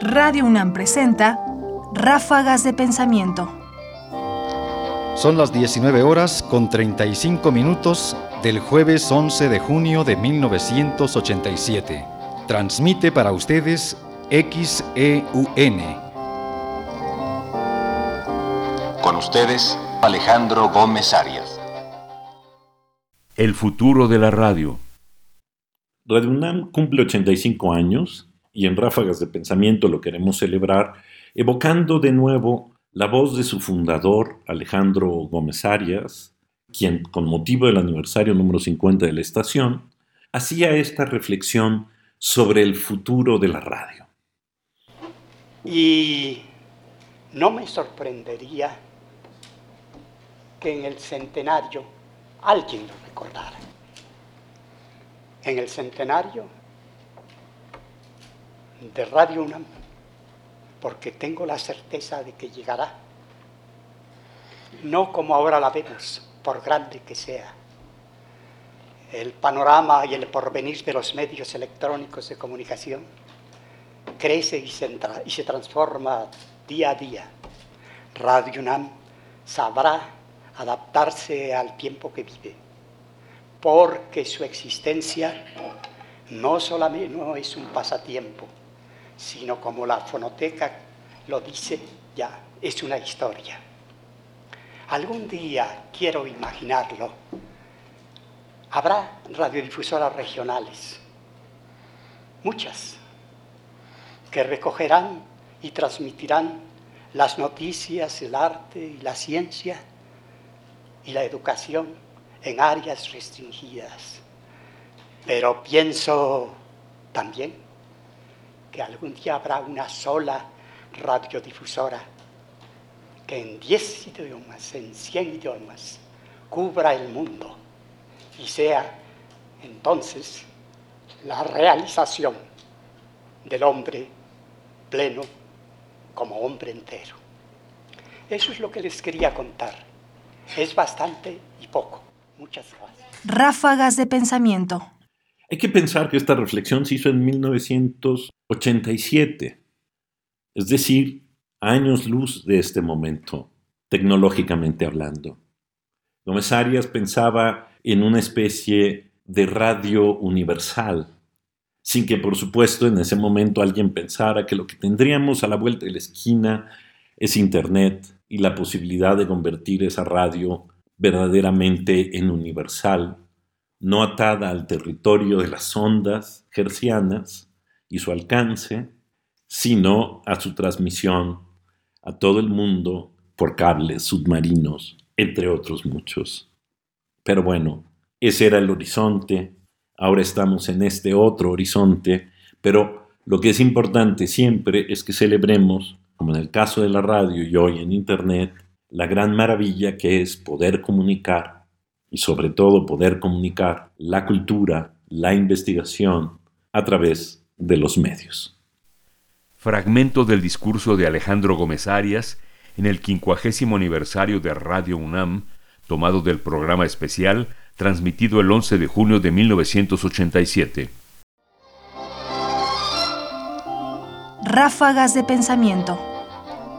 Radio UNAM presenta Ráfagas de Pensamiento. Son las 19 horas con 35 minutos del jueves 11 de junio de 1987. Transmite para ustedes XEUN. Con ustedes, Alejandro Gómez Arias. El futuro de la radio. Radio UNAM cumple 85 años y en Ráfagas de Pensamiento lo queremos celebrar evocando de nuevo la voz de su fundador, Alejandro Gómez Arias, quien, con motivo del aniversario número 50 de la estación, hacía esta reflexión sobre el futuro de la radio. Y no me sorprendería que en el centenario alguien lo recordara. En el centenario de Radio UNAM, porque tengo la certeza de que llegará, no como ahora la vemos, por grande que sea. El panorama y el porvenir de los medios electrónicos de comunicación crece y se, transforma día a día. Radio UNAM sabrá adaptarse al tiempo que vive, porque su existencia no solamente no es un pasatiempo, sino como la fonoteca lo dice ya, es una historia. Algún día, quiero imaginarlo, habrá radiodifusoras regionales, muchas, que recogerán y transmitirán las noticias, el arte y la ciencia y la educación en áreas restringidas. Pero pienso también que algún día habrá una sola radiodifusora que en 10 idiomas, en 100 idiomas, cubra el mundo y sea entonces la realización del hombre pleno como hombre entero. Eso es lo que les quería contar. Es bastante y poco. Muchas gracias. Ráfagas de pensamiento. Hay que pensar que esta reflexión se hizo en 1987, es decir, años luz de este momento, tecnológicamente hablando. Gómez Arias pensaba en una especie de radio universal, sin que por supuesto en ese momento alguien pensara que lo que tendríamos a la vuelta de la esquina es Internet y la posibilidad de convertir esa radio verdaderamente en universal no atada al territorio de las ondas hercianas y su alcance, sino a su transmisión a todo el mundo por cables submarinos, entre otros muchos. Pero bueno, ese era el horizonte, ahora estamos en este otro horizonte, pero lo que es importante siempre es que celebremos, como en el caso de la radio y hoy en Internet, la gran maravilla que es poder comunicar y sobre todo poder comunicar la cultura, la investigación a través de los medios. Fragmento del discurso de Alejandro Gómez Arias en el quincuagésimo aniversario de Radio UNAM, tomado del programa especial transmitido el 11 de junio de 1987. Ráfagas de pensamiento.